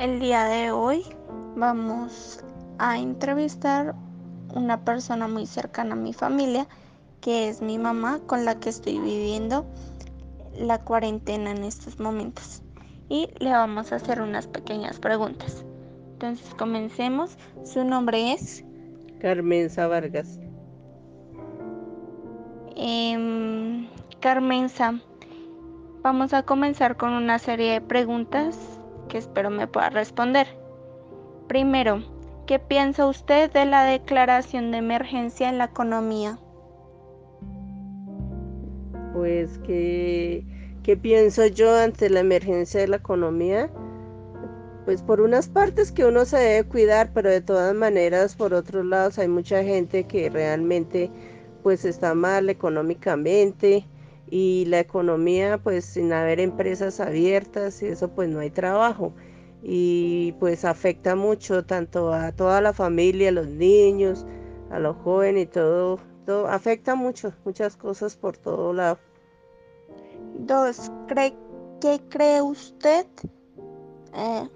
El día de hoy vamos a entrevistar una persona muy cercana a mi familia, que es mi mamá, con la que estoy viviendo la cuarentena en estos momentos. Y le vamos a hacer unas pequeñas preguntas. Entonces comencemos. Su nombre es Carmenza Vargas. Eh, Carmenza, vamos a comenzar con una serie de preguntas que espero me pueda responder. Primero, ¿qué piensa usted de la declaración de emergencia en la economía? Pues que, ¿qué pienso yo ante la emergencia de la economía? Pues por unas partes que uno se debe cuidar, pero de todas maneras por otros lados hay mucha gente que realmente pues está mal económicamente y la economía pues sin haber empresas abiertas y eso pues no hay trabajo y pues afecta mucho tanto a toda la familia, a los niños, a los jóvenes y todo, todo afecta mucho, muchas cosas por todo lado. Dos, ¿cree, ¿qué cree usted? Eh,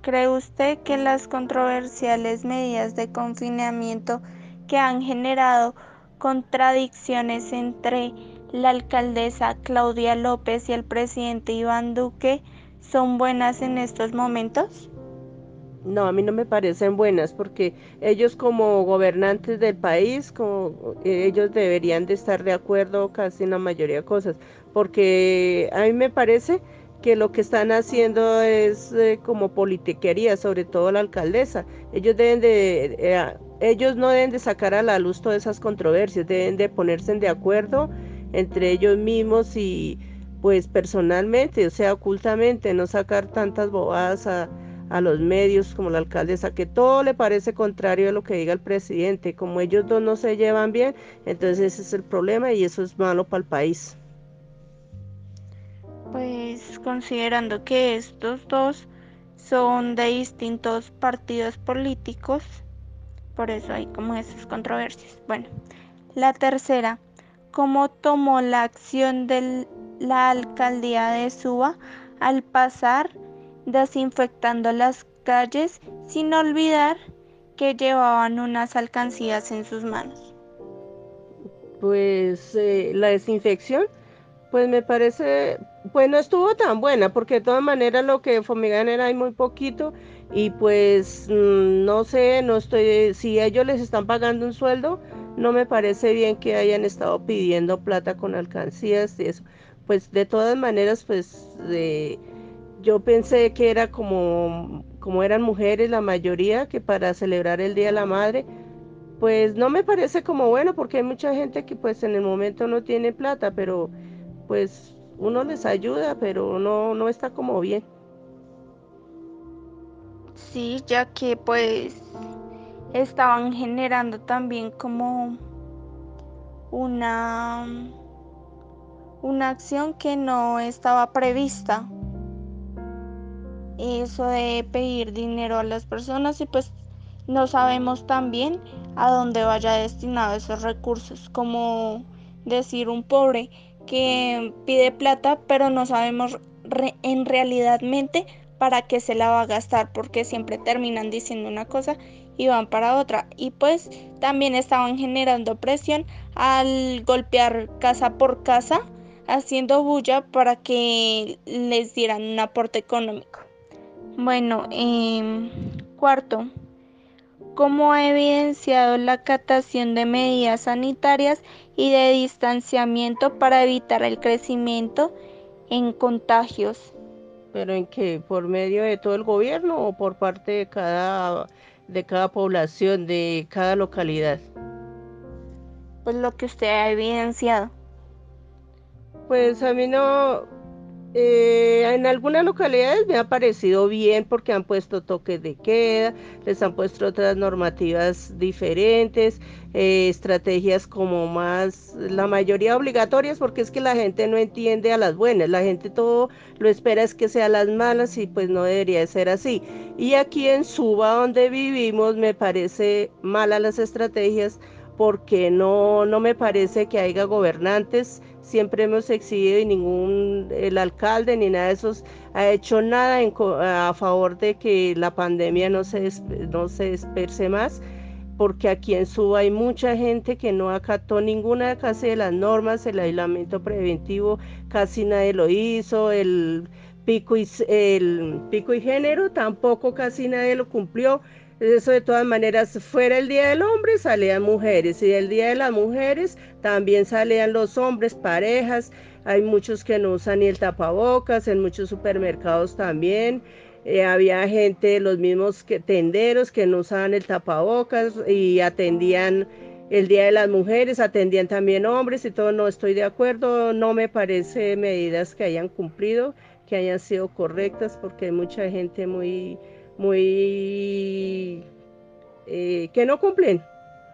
¿cree usted que las controversiales medidas de confinamiento que han generado contradicciones entre la alcaldesa Claudia López y el presidente Iván Duque son buenas en estos momentos? No, a mí no me parecen buenas porque ellos como gobernantes del país, como, ellos deberían de estar de acuerdo casi en la mayoría de cosas, porque a mí me parece que lo que están haciendo es eh, como politiquería, sobre todo la alcaldesa. Ellos deben de, eh, ellos no deben de sacar a la luz todas esas controversias, deben de ponerse de acuerdo entre ellos mismos y pues personalmente, o sea, ocultamente, no sacar tantas bobadas a, a los medios como la alcaldesa, que todo le parece contrario a lo que diga el presidente. Como ellos dos no se llevan bien, entonces ese es el problema y eso es malo para el país. Pues considerando que estos dos son de distintos partidos políticos, por eso hay como esas controversias. Bueno, la tercera, ¿cómo tomó la acción de la alcaldía de Suba al pasar desinfectando las calles sin olvidar que llevaban unas alcancías en sus manos? Pues eh, la desinfección pues me parece, pues no estuvo tan buena, porque de todas maneras lo que fumigan era muy poquito y pues mm, no sé, no estoy, si ellos les están pagando un sueldo, no me parece bien que hayan estado pidiendo plata con alcancías y eso. Pues de todas maneras, pues yo pensé que era como, como eran mujeres la mayoría, que para celebrar el Día de la Madre, pues no me parece como bueno, porque hay mucha gente que pues en el momento no tiene plata, pero pues uno les ayuda, pero no, no está como bien. Sí, ya que pues estaban generando también como una una acción que no estaba prevista. Eso de pedir dinero a las personas y pues no sabemos también a dónde vaya destinado esos recursos, como decir un pobre que pide plata, pero no sabemos en realidadmente para qué se la va a gastar, porque siempre terminan diciendo una cosa y van para otra. Y pues también estaban generando presión al golpear casa por casa, haciendo bulla para que les dieran un aporte económico. Bueno, eh, cuarto, ¿Cómo ha evidenciado la catación de medidas sanitarias y de distanciamiento para evitar el crecimiento en contagios. ¿Pero en qué? ¿Por medio de todo el gobierno o por parte de cada, de cada población, de cada localidad? Pues lo que usted ha evidenciado. Pues a mí no, eh, en algunas localidades me ha parecido bien porque han puesto toques de queda, les han puesto otras normativas diferentes, eh, estrategias como más, la mayoría obligatorias porque es que la gente no entiende a las buenas, la gente todo lo espera es que sean las malas y pues no debería ser así. Y aquí en Suba donde vivimos me parece malas las estrategias porque no, no me parece que haya gobernantes, siempre hemos exigido y ningún, el alcalde ni nada de esos ha hecho nada a favor de que la pandemia no se, no se disperse más porque aquí en Suba hay mucha gente que no acató ninguna casi de las normas, el aislamiento preventivo casi nadie lo hizo, el pico y, el pico y género tampoco casi nadie lo cumplió. Eso de todas maneras, fuera el Día del Hombre salían mujeres y el Día de las Mujeres también salían los hombres, parejas. Hay muchos que no usan ni el tapabocas, en muchos supermercados también. Eh, había gente, los mismos que, tenderos que no usaban el tapabocas y atendían el Día de las Mujeres, atendían también hombres y todo, no estoy de acuerdo, no me parece medidas que hayan cumplido, que hayan sido correctas, porque hay mucha gente muy, muy, eh, que no cumplen,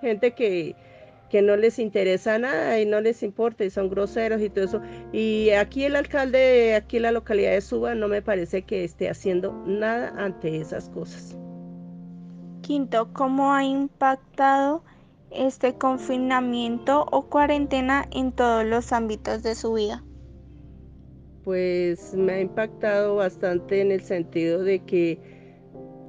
gente que, que no les interesa nada y no les importa y son groseros y todo eso. Y aquí el alcalde de aquí la localidad de Suba no me parece que esté haciendo nada ante esas cosas. Quinto, ¿cómo ha impactado este confinamiento o cuarentena en todos los ámbitos de su vida? Pues me ha impactado bastante en el sentido de que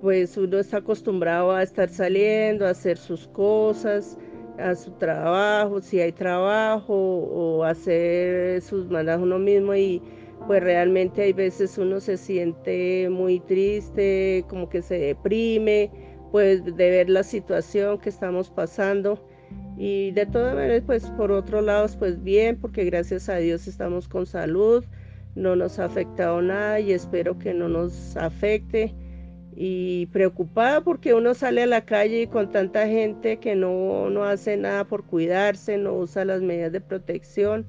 pues uno está acostumbrado a estar saliendo, a hacer sus cosas, a su trabajo, si hay trabajo o hacer sus mandas uno mismo y pues realmente hay veces uno se siente muy triste, como que se deprime, pues de ver la situación que estamos pasando. Y de todas maneras pues por otro lado pues bien porque gracias a Dios estamos con salud, no nos ha afectado nada y espero que no nos afecte y preocupada porque uno sale a la calle con tanta gente que no, no hace nada por cuidarse, no usa las medidas de protección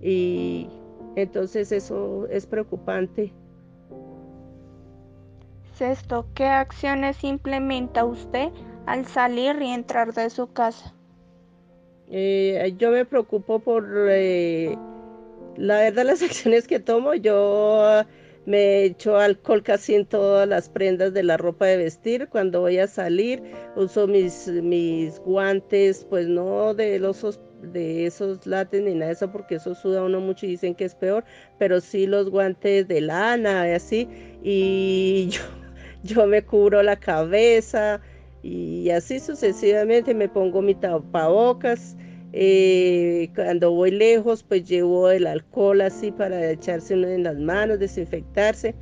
y entonces eso es preocupante. Sexto, ¿qué acciones implementa usted al salir y entrar de su casa? Eh, yo me preocupo por eh, la verdad las acciones que tomo. Yo me echo alcohol casi en todas las prendas de la ropa de vestir. Cuando voy a salir uso mis, mis guantes, pues no de los de esos lates ni nada de eso porque eso suda uno mucho y dicen que es peor, pero sí los guantes de lana y así y yo, yo me cubro la cabeza y así sucesivamente me pongo mi tapabocas eh, cuando voy lejos, pues llevo el alcohol así para echarse en las manos, desinfectarse.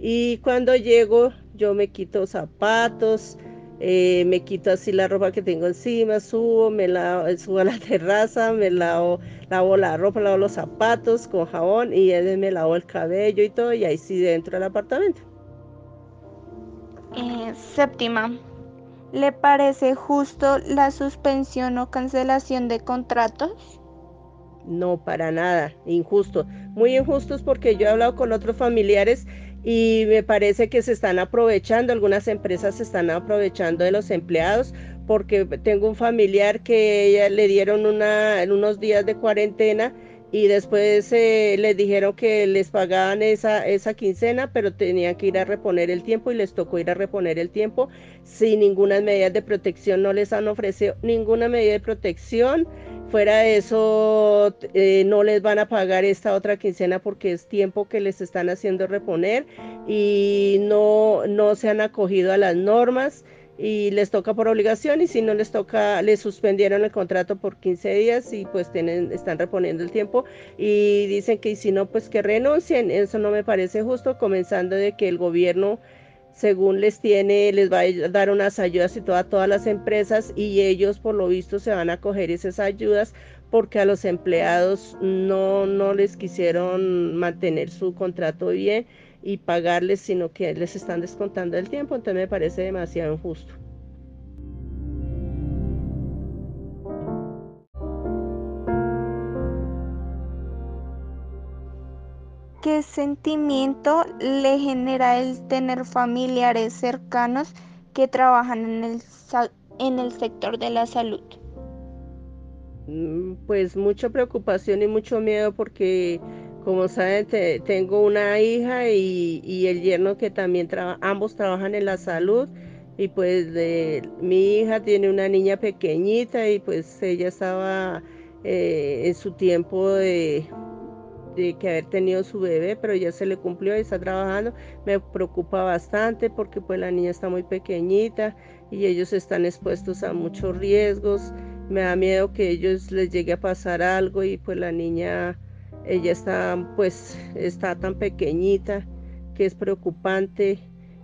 Y cuando llego, yo me quito zapatos, eh, me quito así la ropa que tengo encima, subo, me lavo, subo a la terraza, me lavo, lavo la ropa, lavo los zapatos con jabón y me lavo el cabello y todo, y ahí sí dentro del apartamento. Eh, séptima, ¿Le parece justo la suspensión o cancelación de contratos? No, para nada, injusto. Muy injustos porque yo he hablado con otros familiares y me parece que se están aprovechando, algunas empresas se están aprovechando de los empleados porque tengo un familiar que le dieron una, unos días de cuarentena y después eh, les dijeron que les pagaban esa, esa quincena, pero tenían que ir a reponer el tiempo y les tocó ir a reponer el tiempo sin ninguna medida de protección, no les han ofrecido ninguna medida de protección. Fuera de eso, eh, no les van a pagar esta otra quincena porque es tiempo que les están haciendo reponer y no, no se han acogido a las normas y les toca por obligación y si no les toca, les suspendieron el contrato por 15 días y pues tienen, están reponiendo el tiempo y dicen que si no, pues que renuncien. Eso no me parece justo, comenzando de que el gobierno, según les tiene, les va a dar unas ayudas y todas, todas las empresas y ellos por lo visto se van a coger esas ayudas porque a los empleados no, no les quisieron mantener su contrato bien y pagarles, sino que les están descontando el tiempo, entonces me parece demasiado injusto. ¿Qué sentimiento le genera el tener familiares cercanos que trabajan en el, en el sector de la salud? Mm, pues mucha preocupación y mucho miedo porque como saben, tengo una hija y, el yerno que también ambos trabajan en la salud y pues mi hija tiene una niña pequeñita y pues ella estaba eh, en su tiempo de, de que haber tenido su bebé, pero ya se le cumplió y está trabajando. Me preocupa bastante porque pues la niña está muy pequeñita y ellos están expuestos a muchos riesgos. Me da miedo que ellos les llegue a pasar algo y pues la niña, ella está pues está tan pequeñita que es preocupante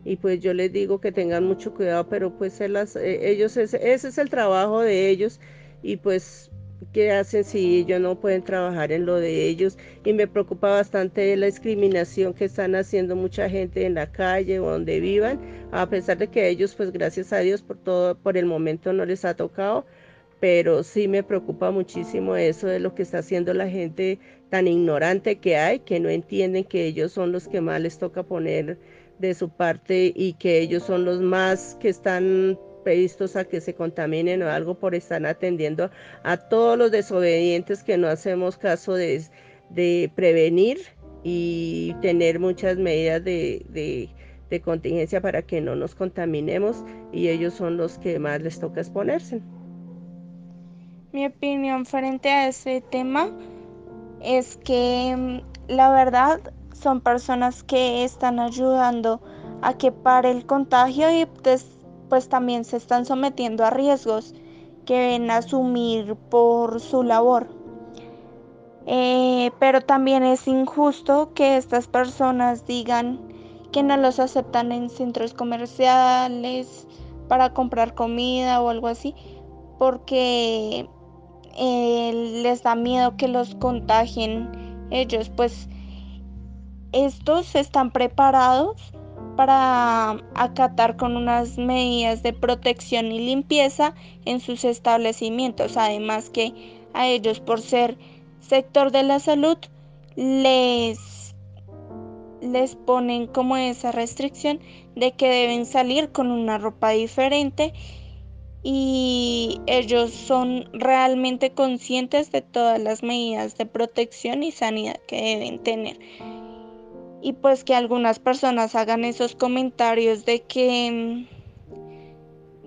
y pues yo les digo que tengan mucho cuidado, pero pues eh, ellos, ese es el trabajo de ellos y pues qué hacen si ellos no pueden trabajar en lo de ellos y me preocupa bastante la discriminación que están haciendo mucha gente en la calle o donde vivan a pesar de que ellos pues gracias a Dios por todo por el momento no les ha tocado pero sí me preocupa muchísimo eso de lo que está haciendo la gente tan ignorante que hay que no entienden que ellos son los que más les toca poner de su parte y que ellos son los más que están previstos a que se contaminen o algo por estar atendiendo a todos los desobedientes que no hacemos caso de, de prevenir y tener muchas medidas de, de, de, contingencia para que no nos contaminemos y ellos son los que más les toca exponerse. Mi opinión frente a ese tema es que mm, la verdad son personas que están ayudando a que pare el contagio y pues, pues también se están sometiendo a riesgos que deben asumir por su labor. Eh, pero también es injusto que estas personas digan que no los aceptan en centros comerciales para comprar comida o algo así, porque eh, les da miedo que los contagien ellos, pues estos están preparados para acatar con unas medidas de protección y limpieza en sus establecimientos. Además que a ellos por ser sector de la salud les, les ponen como esa restricción de que deben salir con una ropa diferente y ellos son realmente conscientes de todas las medidas de protección y sanidad que deben tener y pues que algunas personas hagan esos comentarios de que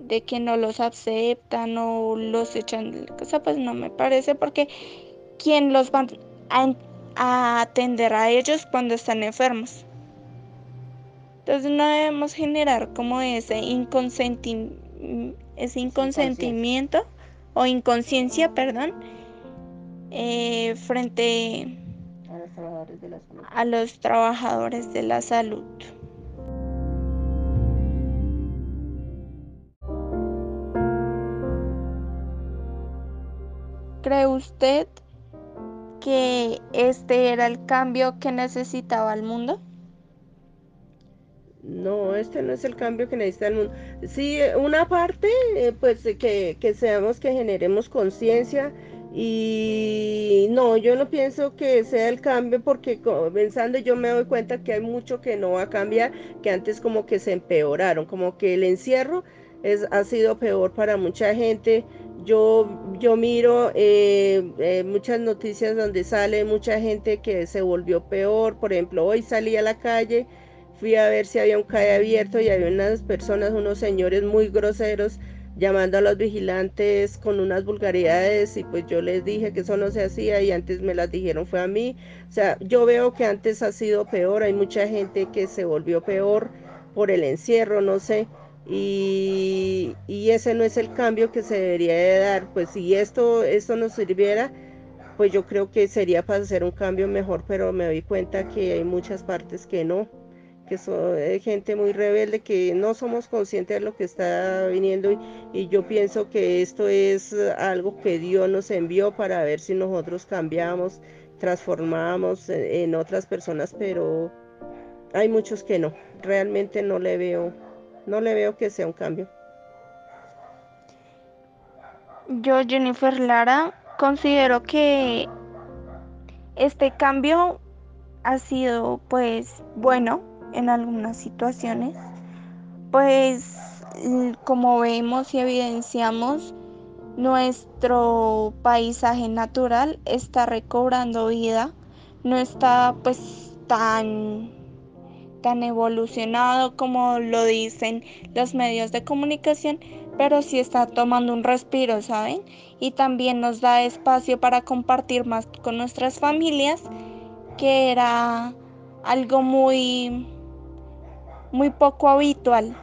de que no los aceptan o los echan de la casa, pues no me parece porque quién los va a, atender a ellos cuando están enfermos. Entonces no debemos generar como ese, ese inconsentimiento o inconsciencia, perdón, eh, frente a los trabajadores de la salud. ¿Cree usted que este era el cambio que necesitaba el mundo? No, este no es el cambio que necesita el mundo. Sí, una parte, eh, pues que, que seamos que generemos conciencia y no, yo no pienso que sea el cambio porque pensando yo me doy cuenta que hay mucho que no va a cambiar, que antes como que se empeoraron, como que el encierro es, ha sido peor para mucha gente. Yo, yo miro eh, eh, muchas noticias donde sale mucha gente que se volvió peor. Por ejemplo, hoy salí a la calle, fui a ver si había un calle abierto y había unas personas, unos señores muy groseros llamando a los vigilantes con unas vulgaridades y pues yo les dije que eso no se hacía y antes me las dijeron fue a mí. O sea, yo veo que antes ha sido peor, hay mucha gente que se volvió peor por el encierro, no sé. Y, y ese no es el cambio que se debería de dar. Pues si esto, esto nos sirviera, pues yo creo que sería para hacer un cambio mejor, pero me doy cuenta que hay muchas partes que no que son gente muy rebelde, que no somos conscientes de lo que está viniendo y, yo pienso que esto es algo que Dios nos envió para ver si nosotros cambiamos, transformamos en, otras personas, pero hay muchos que no, realmente no le veo, no le veo que sea un cambio. Yo, Jennifer Lara, considero que este cambio ha sido pues bueno en algunas situaciones, pues como vemos y evidenciamos, nuestro paisaje natural está recobrando vida, no está pues tan tan evolucionado como lo dicen los medios de comunicación, pero sí está tomando un respiro, ¿saben? Y también nos da espacio para compartir más con nuestras familias, que era algo muy muy poco habitual,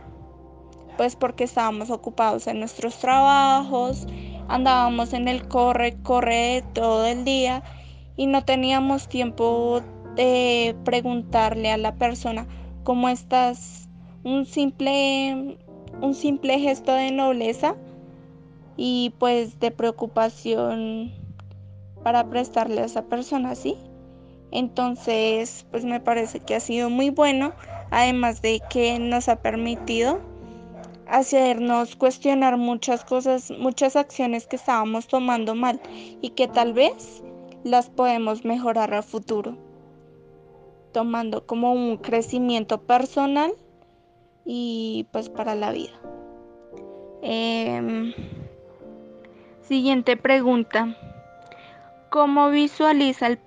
pues porque estábamos ocupados en nuestros trabajos, andábamos en el corre, corre todo el día y no teníamos tiempo de preguntarle a la persona cómo estás, un simple, un simple gesto de nobleza y pues de preocupación para prestarle a esa persona, ¿sí? Entonces, pues me parece que ha sido muy bueno, además de que nos ha permitido hacernos cuestionar muchas cosas, muchas acciones que estábamos tomando mal y que tal vez las podemos mejorar a futuro, tomando como un crecimiento personal y pues para la vida. Em, siguiente pregunta. ¿Cómo visualiza el,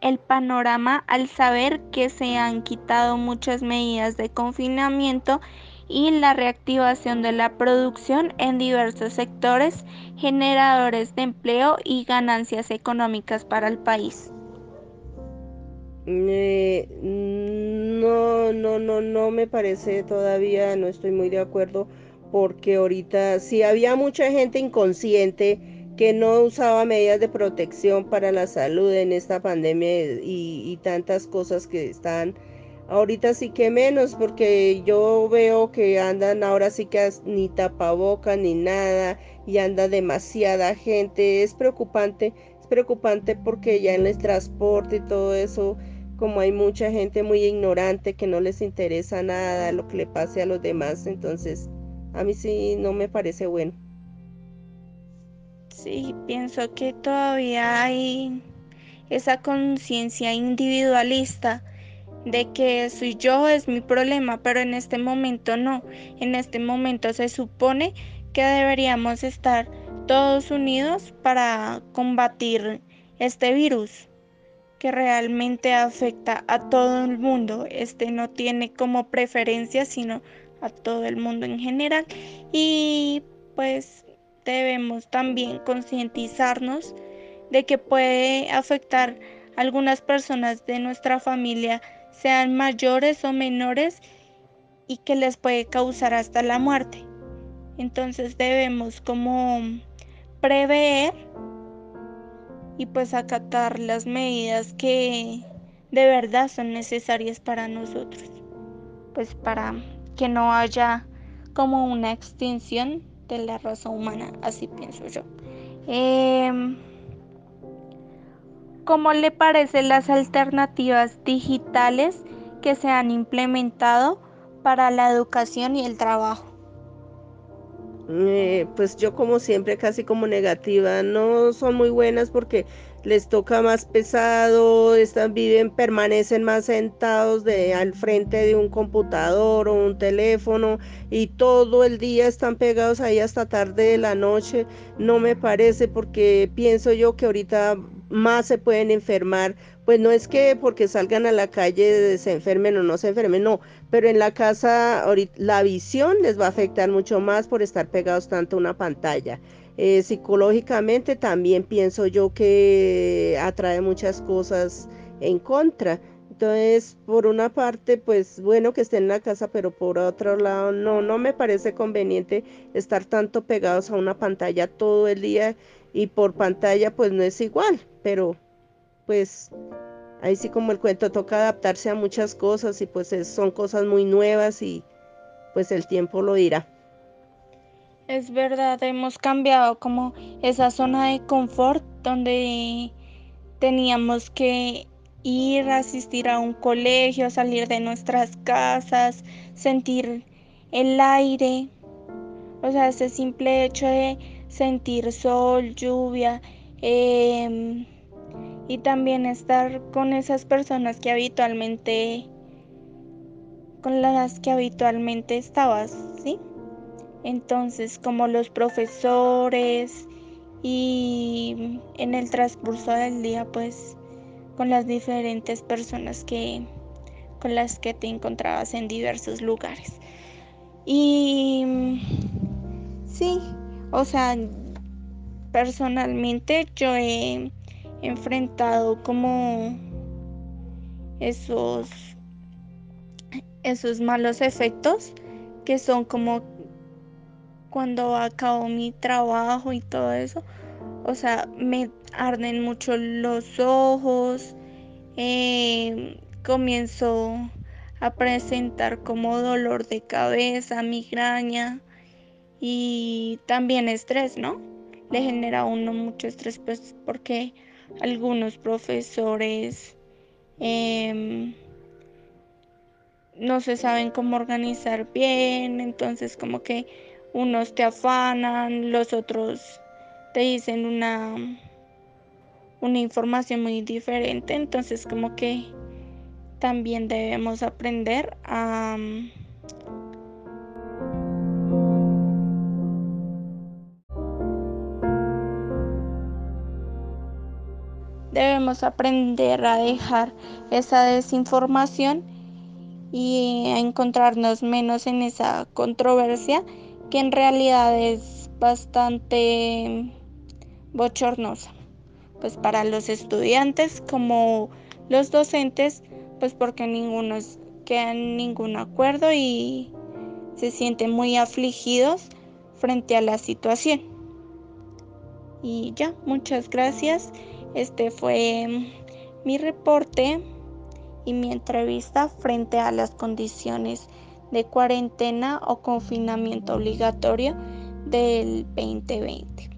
el panorama al saber que se han quitado muchas medidas de confinamiento y la reactivación de la producción en diversos sectores generadores de empleo y ganancias económicas para el país. Eh, no, no, no, no me parece todavía, no estoy muy de acuerdo porque ahorita si había mucha gente inconsciente que no usaba medidas de protección para la salud en esta pandemia y, tantas cosas que están Ahorita sí que menos, porque yo veo que andan ahora sí que ni tapaboca ni nada y anda demasiada gente. Es preocupante, es preocupante porque ya en el transporte y todo eso, como hay mucha gente muy ignorante que no les interesa nada lo que le pase a los demás, entonces a mí sí no me parece bueno. Sí, pienso que todavía hay esa conciencia individualista de que soy yo es mi problema, pero en este momento no. En este momento se supone que deberíamos estar todos unidos para combatir este virus que realmente afecta a todo el mundo. Este no tiene como preferencia, sino a todo el mundo en general. Y pues debemos también concientizarnos de que puede afectar a algunas personas de nuestra familia sean mayores o menores y que les puede causar hasta la muerte. Entonces debemos como prever y pues acatar las medidas que de verdad son necesarias para nosotros. Pues para que no haya como una extinción de la raza humana, así pienso yo. Em, ¿Cómo le parecen las alternativas digitales que se han implementado para la educación y el trabajo? Eh, pues yo como siempre casi como negativa, no son muy buenas porque les toca más pesado, están, viven, permanecen más sentados de, al frente de un computador o un teléfono y todo el día están pegados ahí hasta tarde de la noche. No me parece porque pienso yo que ahorita más se pueden enfermar. Pues no es que porque salgan a la calle se enfermen o no se enfermen, no, pero en la casa la visión les va a afectar mucho más por estar pegados tanto a una pantalla. Eh, psicológicamente también pienso yo que atrae muchas cosas en contra. Entonces, por una parte, pues bueno que estén en la casa, pero por otro lado, no, no me parece conveniente estar tanto pegados a una pantalla todo el día y por pantalla pues no es igual, pero pues ahí sí como el cuento toca adaptarse a muchas cosas y pues son cosas muy nuevas y pues el tiempo lo dirá. Es verdad, hemos cambiado como esa zona de confort donde teníamos que ir a asistir a un colegio, salir de nuestras casas, sentir el aire. O sea, ese simple hecho de sentir sol, lluvia em, y también estar con esas personas que habitualmente con las que habitualmente estabas. Entonces, como los profesores y en el transcurso del día, pues con las diferentes personas que con las que te encontrabas en diversos lugares. Y sí, o sea, personalmente yo he enfrentado como esos esos malos efectos que son como cuando acabo mi trabajo y todo eso. O sea me arden mucho los ojos eh, comienzo a presentar como dolor de cabeza migraña y también estrés no le genera a uno mucho estrés pues porque algunos profesores eh, no se saben cómo organizar bien, entonces como que unos te afanan, los otros te dicen una, una información muy diferente, entonces como que también debemos aprender a... Debemos aprender a dejar esa desinformación y a encontrarnos menos en esa controversia que en realidad es bastante bochornosa pues para los estudiantes como los docentes pues porque ninguno queda en ningún acuerdo y se sienten muy afligidos frente a la situación. Y ya muchas gracias. Este fue mi reporte y mi entrevista frente a las condiciones de cuarentena o confinamiento obligatorio del 2020.